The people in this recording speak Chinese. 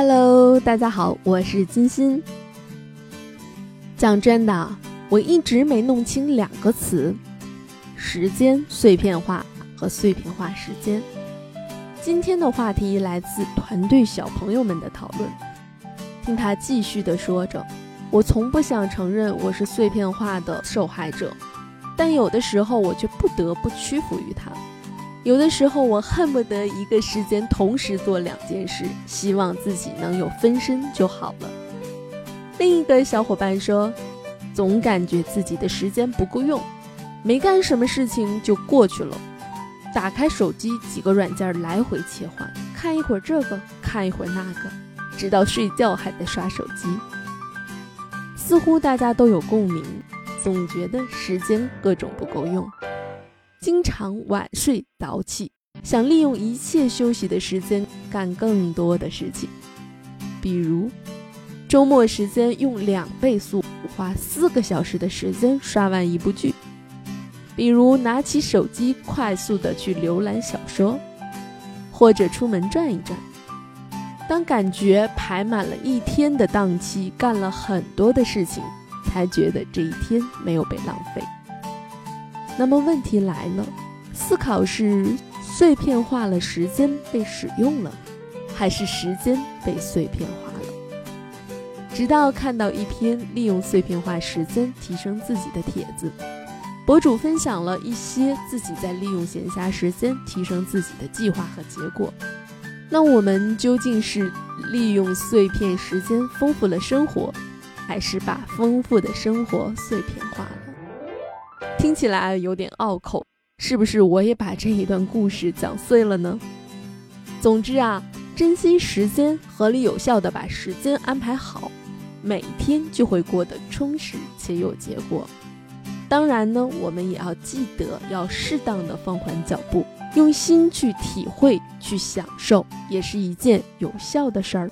Hello，大家好，我是金鑫。讲真的，我一直没弄清两个词：时间碎片化和碎片化时间。今天的话题来自团队小朋友们的讨论。听他继续的说着：“我从不想承认我是碎片化的受害者，但有的时候我却不得不屈服于他。”有的时候，我恨不得一个时间同时做两件事，希望自己能有分身就好了。另一个小伙伴说，总感觉自己的时间不够用，没干什么事情就过去了。打开手机，几个软件来回切换，看一会儿这个，看一会儿那个，直到睡觉还在刷手机。似乎大家都有共鸣，总觉得时间各种不够用。经常晚睡早起，想利用一切休息的时间干更多的事情，比如周末时间用两倍速花四个小时的时间刷完一部剧，比如拿起手机快速的去浏览小说，或者出门转一转。当感觉排满了一天的档期，干了很多的事情，才觉得这一天没有被浪费。那么问题来了，思考是碎片化了时间被使用了，还是时间被碎片化了？直到看到一篇利用碎片化时间提升自己的帖子，博主分享了一些自己在利用闲暇时间提升自己的计划和结果。那我们究竟是利用碎片时间丰富了生活，还是把丰富的生活碎片化了？听起来有点拗口，是不是我也把这一段故事讲碎了呢？总之啊，珍惜时间，合理有效的把时间安排好，每天就会过得充实且有结果。当然呢，我们也要记得要适当的放缓脚步，用心去体会、去享受，也是一件有效的事儿。